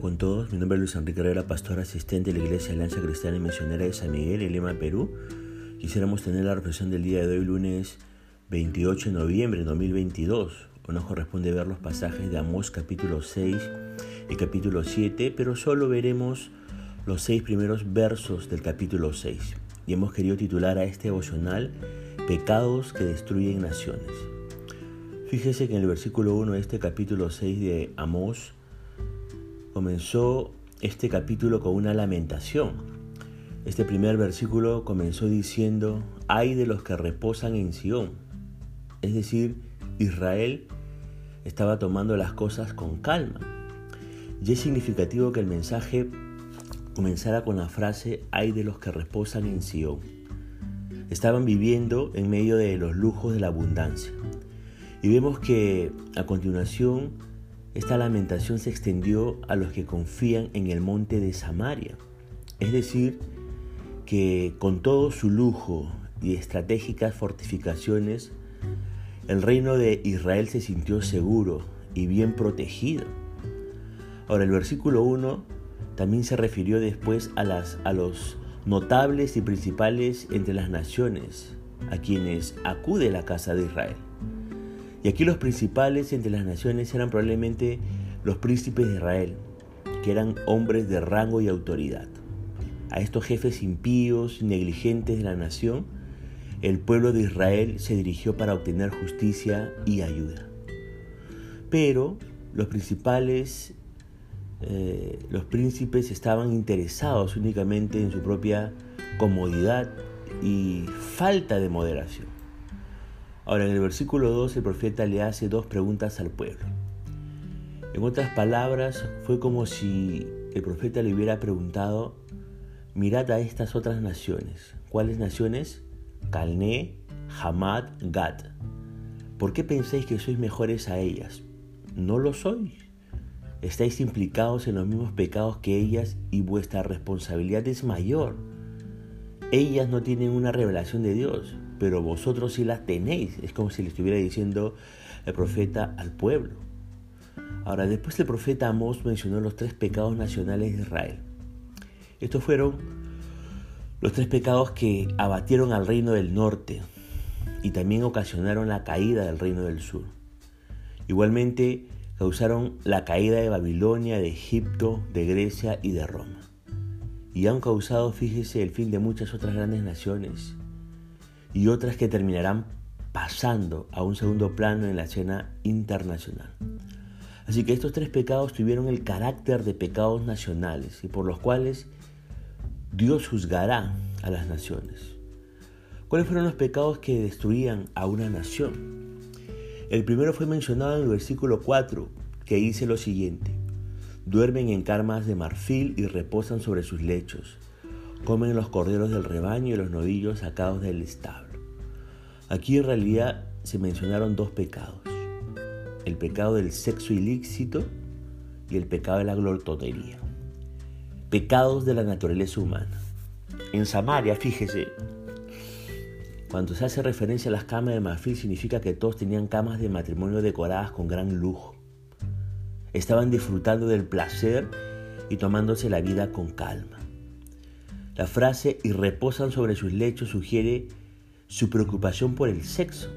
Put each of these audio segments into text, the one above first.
con todos. Mi nombre es Luis Enrique Herrera, pastor asistente de la Iglesia Alianza Cristiana y Misionera de San Miguel, en Lima, Perú. Quisiéramos tener la reflexión del día de hoy, lunes 28 de noviembre de 2022. Hoy nos corresponde ver los pasajes de Amós capítulo 6 y capítulo 7, pero solo veremos los seis primeros versos del capítulo 6. Y hemos querido titular a este devocional Pecados que destruyen naciones. Fíjese que en el versículo 1 de este capítulo 6 de Amós, comenzó este capítulo con una lamentación. Este primer versículo comenzó diciendo, hay de los que reposan en Sión. Es decir, Israel estaba tomando las cosas con calma. Y es significativo que el mensaje comenzara con la frase, hay de los que reposan en Sión. Estaban viviendo en medio de los lujos de la abundancia. Y vemos que a continuación esta lamentación se extendió a los que confían en el monte de Samaria. Es decir, que con todo su lujo y estratégicas fortificaciones, el reino de Israel se sintió seguro y bien protegido. Ahora el versículo 1 también se refirió después a, las, a los notables y principales entre las naciones, a quienes acude la casa de Israel. Y aquí los principales entre las naciones eran probablemente los príncipes de Israel, que eran hombres de rango y autoridad. A estos jefes impíos y negligentes de la nación, el pueblo de Israel se dirigió para obtener justicia y ayuda. Pero los principales, eh, los príncipes estaban interesados únicamente en su propia comodidad y falta de moderación. Ahora en el versículo 2 el profeta le hace dos preguntas al pueblo. En otras palabras, fue como si el profeta le hubiera preguntado, mirad a estas otras naciones. ¿Cuáles naciones? Calné, Hamad, Gad. ¿Por qué pensáis que sois mejores a ellas? No lo sois. Estáis implicados en los mismos pecados que ellas y vuestra responsabilidad es mayor. Ellas no tienen una revelación de Dios, pero vosotros sí las tenéis. Es como si le estuviera diciendo el profeta al pueblo. Ahora, después el profeta Amós mencionó los tres pecados nacionales de Israel. Estos fueron los tres pecados que abatieron al reino del norte y también ocasionaron la caída del reino del sur. Igualmente causaron la caída de Babilonia, de Egipto, de Grecia y de Roma. Y han causado, fíjese, el fin de muchas otras grandes naciones y otras que terminarán pasando a un segundo plano en la escena internacional. Así que estos tres pecados tuvieron el carácter de pecados nacionales y por los cuales Dios juzgará a las naciones. ¿Cuáles fueron los pecados que destruían a una nación? El primero fue mencionado en el versículo 4, que dice lo siguiente, duermen en carmas de marfil y reposan sobre sus lechos comen los corderos del rebaño y los novillos sacados del establo. Aquí en realidad se mencionaron dos pecados, el pecado del sexo ilícito y el pecado de la glotonería. Pecados de la naturaleza humana. En Samaria, fíjese, cuando se hace referencia a las camas de marfil significa que todos tenían camas de matrimonio decoradas con gran lujo. Estaban disfrutando del placer y tomándose la vida con calma. La frase y reposan sobre sus lechos sugiere su preocupación por el sexo.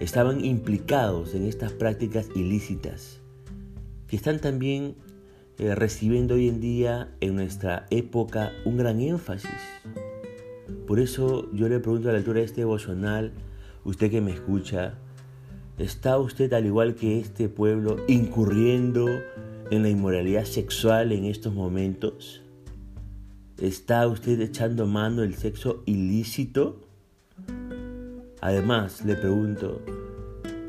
Estaban implicados en estas prácticas ilícitas que están también eh, recibiendo hoy en día en nuestra época un gran énfasis. Por eso yo le pregunto a la altura de este devocional, usted que me escucha, ¿está usted al igual que este pueblo incurriendo en la inmoralidad sexual en estos momentos? ¿Está usted echando mano del sexo ilícito? Además, le pregunto,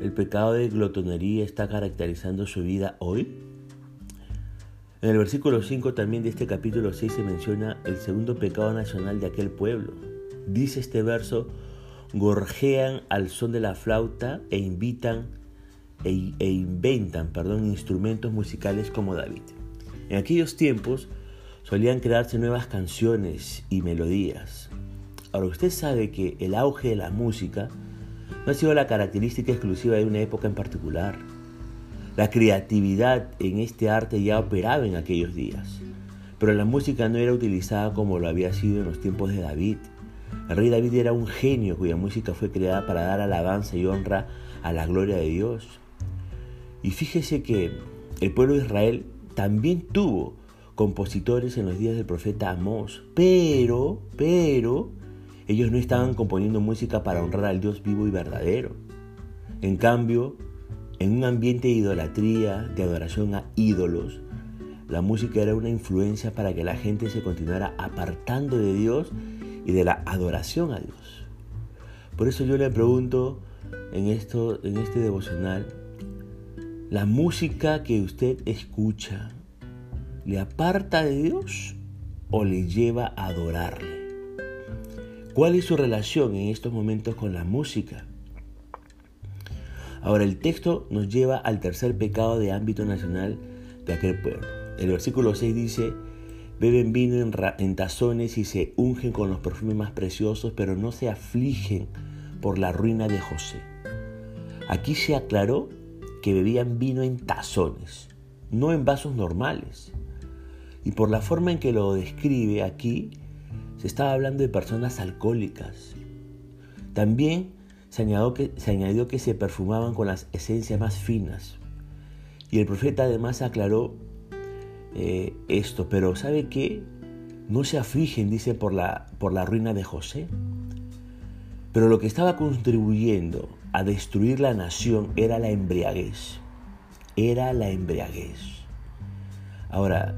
¿el pecado de glotonería está caracterizando su vida hoy? En el versículo 5 también de este capítulo 6 se menciona el segundo pecado nacional de aquel pueblo. Dice este verso, gorjean al son de la flauta e invitan e, e inventan, perdón, instrumentos musicales como David. En aquellos tiempos, solían crearse nuevas canciones y melodías. Ahora usted sabe que el auge de la música no ha sido la característica exclusiva de una época en particular. La creatividad en este arte ya operaba en aquellos días, pero la música no era utilizada como lo había sido en los tiempos de David. El rey David era un genio cuya música fue creada para dar alabanza y honra a la gloria de Dios. Y fíjese que el pueblo de Israel también tuvo compositores en los días del profeta Amós, pero, pero, ellos no estaban componiendo música para honrar al Dios vivo y verdadero. En cambio, en un ambiente de idolatría, de adoración a ídolos, la música era una influencia para que la gente se continuara apartando de Dios y de la adoración a Dios. Por eso yo le pregunto en, esto, en este devocional, ¿la música que usted escucha le aparta de Dios o le lleva a adorarle? ¿Cuál es su relación en estos momentos con la música? Ahora el texto nos lleva al tercer pecado de ámbito nacional de aquel pueblo. El versículo 6 dice, beben vino en, tazones y se ungen con los perfumes más preciosos, pero no se afligen por la ruina de José. Aquí se aclaró que bebían vino en tazones, no en vasos normales. Y por la forma en que lo describe aquí, se estaba hablando de personas alcohólicas. También se añadió, que, se añadió que se perfumaban con las esencias más finas. Y el profeta además aclaró eh, esto, pero ¿sabe qué? No se afligen, dice, por la, por la ruina de José. Pero lo que estaba contribuyendo a destruir la nación era la embriaguez. Era la embriaguez. Ahora,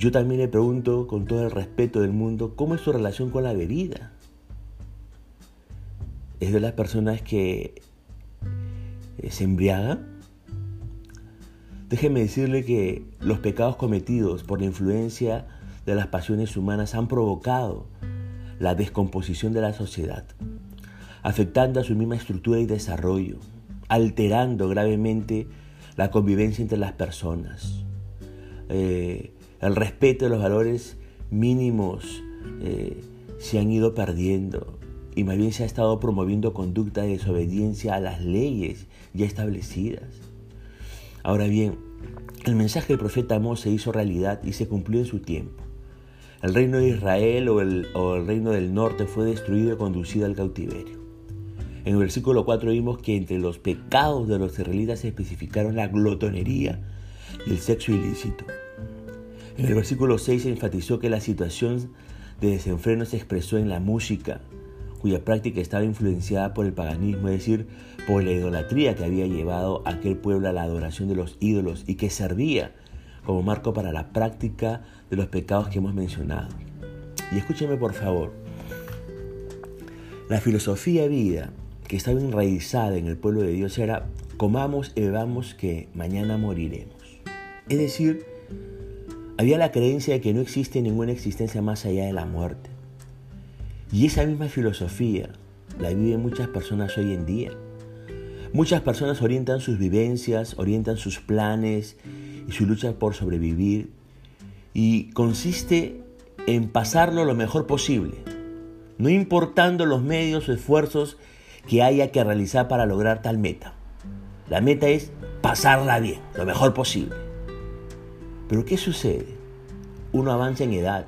yo también le pregunto con todo el respeto del mundo, ¿cómo es su relación con la bebida? ¿Es de las personas que eh, se embriagan? Déjeme decirle que los pecados cometidos por la influencia de las pasiones humanas han provocado la descomposición de la sociedad, afectando a su misma estructura y desarrollo, alterando gravemente la convivencia entre las personas. Eh, el respeto de los valores mínimos eh, se han ido perdiendo y más bien se ha estado promoviendo conducta de desobediencia a las leyes ya establecidas. Ahora bien, el mensaje del profeta Amós se hizo realidad y se cumplió en su tiempo. El reino de Israel o el, o el reino del norte fue destruido y conducido al cautiverio. En el versículo 4 vimos que entre los pecados de los israelitas se especificaron la glotonería y el sexo ilícito. En el versículo 6 se enfatizó que la situación de desenfreno se expresó en la música, cuya práctica estaba influenciada por el paganismo, es decir, por la idolatría que había llevado a aquel pueblo a la adoración de los ídolos y que servía como marco para la práctica de los pecados que hemos mencionado. Y escúcheme por favor, la filosofía de vida que estaba enraizada en el pueblo de Dios era comamos y bebamos que mañana moriremos. Es decir, había la creencia de que no existe ninguna existencia más allá de la muerte. Y esa misma filosofía la viven muchas personas hoy en día. Muchas personas orientan sus vivencias, orientan sus planes y su lucha por sobrevivir y consiste en pasarlo lo mejor posible, no importando los medios o esfuerzos que haya que realizar para lograr tal meta. La meta es pasarla bien, lo mejor posible. Pero ¿qué sucede? Uno avanza en edad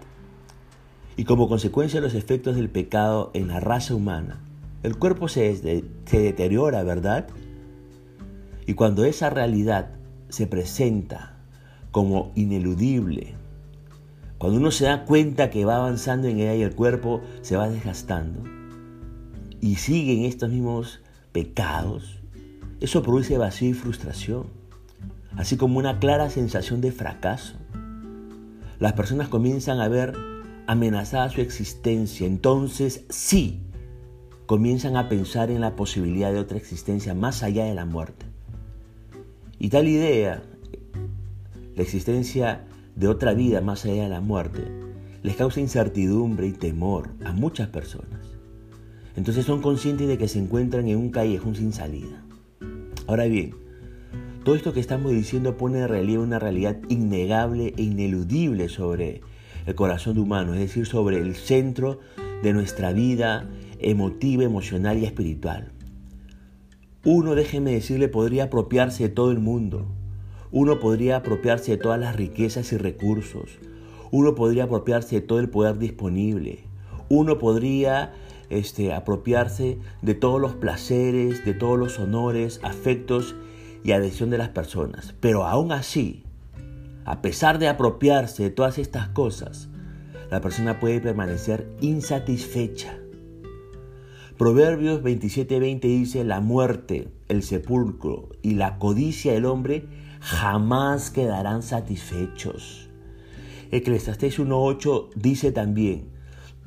y como consecuencia de los efectos del pecado en la raza humana, el cuerpo se, deteriora, ¿verdad? Y cuando esa realidad se presenta como ineludible, cuando uno se da cuenta que va avanzando en ella y el cuerpo se va desgastando y siguen estos mismos pecados, eso produce vacío y frustración así como una clara sensación de fracaso. Las personas comienzan a ver amenazada su existencia, entonces sí, comienzan a pensar en la posibilidad de otra existencia más allá de la muerte. Y tal idea, la existencia de otra vida más allá de la muerte, les causa incertidumbre y temor a muchas personas. Entonces son conscientes de que se encuentran en un callejón sin salida. Ahora bien, todo esto que estamos diciendo pone en relieve una realidad innegable e ineludible sobre el corazón humano, es decir, sobre el centro de nuestra vida emotiva, emocional y espiritual. Uno, déjeme decirle, podría apropiarse de todo el mundo. Uno podría apropiarse de todas las riquezas y recursos. Uno podría apropiarse de todo el poder disponible. Uno podría este, apropiarse de todos los placeres, de todos los honores, afectos y adhesión de las personas. Pero aún así, a pesar de apropiarse de todas estas cosas, la persona puede permanecer insatisfecha Proverbios 27:20 dice, la muerte, el sepulcro y la codicia del hombre jamás quedarán satisfechos. Eclesiastés 1:8 dice también,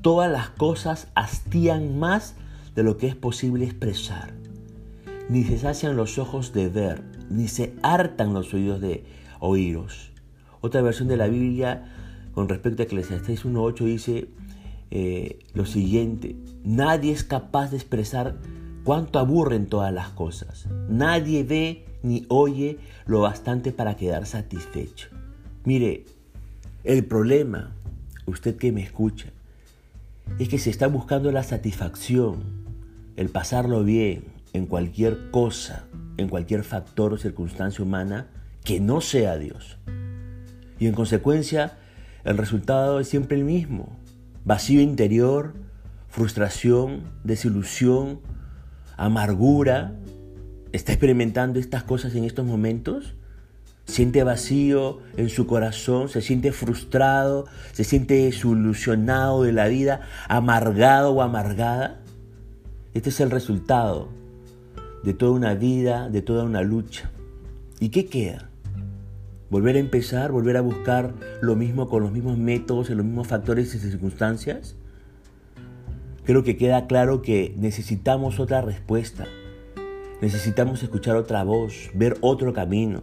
todas las cosas hastían más de lo que es posible expresar. Ni se sacian los ojos de ver, ni se hartan los oídos de oíros. Otra versión de la Biblia con respecto a Eclesiastés 1.8 dice, eh, lo siguiente, nadie es capaz de expresar cuánto aburren todas las cosas. Nadie ve ni oye lo bastante para quedar satisfecho. Mire, el problema, usted que me escucha, es que se está buscando la satisfacción, el pasarlo bien en cualquier cosa, en cualquier factor o circunstancia humana que no sea Dios. Y en consecuencia, el resultado es siempre el mismo vacío interior, frustración, desilusión, amargura. ¿Está experimentando estas cosas en estos momentos? ¿Siente vacío en su corazón? ¿Se siente frustrado? ¿Se siente desilusionado de la vida? ¿Amargado o amargada? Este es el resultado de toda una vida, de toda una lucha. ¿Y qué queda? volver a empezar, volver a buscar lo mismo con los mismos métodos, en los mismos factores y circunstancias? Creo que queda claro que necesitamos otra respuesta. Necesitamos escuchar otra voz, ver otro camino.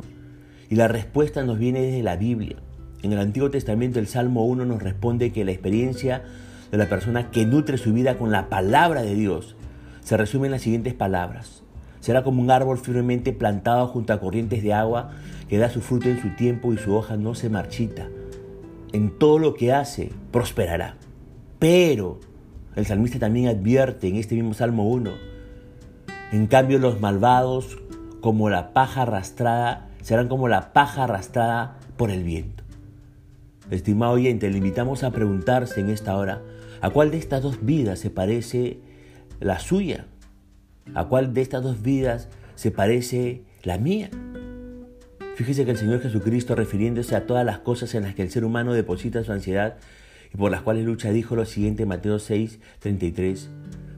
Y la respuesta nos viene desde la Biblia. En el Antiguo Testamento el Salmo 1 nos responde que la experiencia de la persona que nutre su vida con la palabra de Dios se resume en las siguientes palabras. Será como un árbol firmemente plantado junto a corrientes de agua que da su fruto en su tiempo y su hoja no se marchita. En todo lo que hace, prosperará. Pero el salmista también advierte en este mismo Salmo 1, en cambio los malvados, como la paja arrastrada, serán como la paja arrastrada por el viento. Estimado oyente, le invitamos a preguntarse en esta hora, ¿a cuál de estas dos vidas se parece la suya? ¿A cuál de estas dos vidas se parece la mía? Fíjese que el Señor Jesucristo, refiriéndose a todas las cosas en las que el ser humano deposita su ansiedad y por las cuales lucha, dijo lo siguiente en Mateo 6, 33.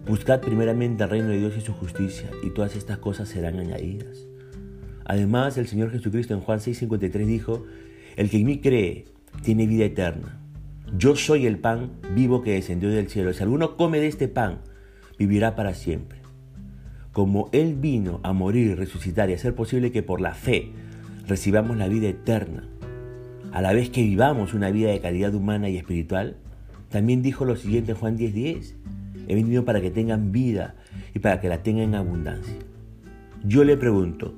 Buscad primeramente el reino de Dios y su justicia, y todas estas cosas serán añadidas. Además, el Señor Jesucristo en Juan 6, 53 dijo, El que en mí cree tiene vida eterna. Yo soy el pan vivo que descendió del cielo. Si alguno come de este pan, vivirá para siempre como Él vino a morir, resucitar y hacer posible que por la fe recibamos la vida eterna, a la vez que vivamos una vida de calidad humana y espiritual, también dijo lo siguiente en Juan 10:10, 10, he venido para que tengan vida y para que la tengan en abundancia. Yo le pregunto,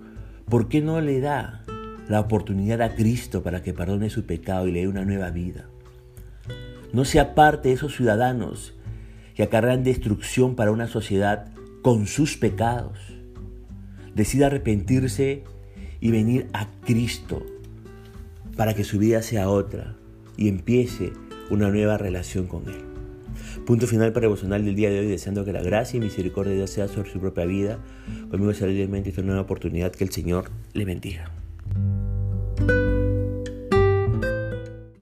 ¿por qué no le da la oportunidad a Cristo para que perdone su pecado y le dé una nueva vida? No sea parte de esos ciudadanos que acarrean destrucción para una sociedad con sus pecados. Decida arrepentirse y venir a Cristo para que su vida sea otra y empiece una nueva relación con Él. Punto final para devocional del día de hoy, deseando que la gracia y misericordia de Dios sea sobre su propia vida. Conmigo será esta nueva oportunidad. Que el Señor le bendiga.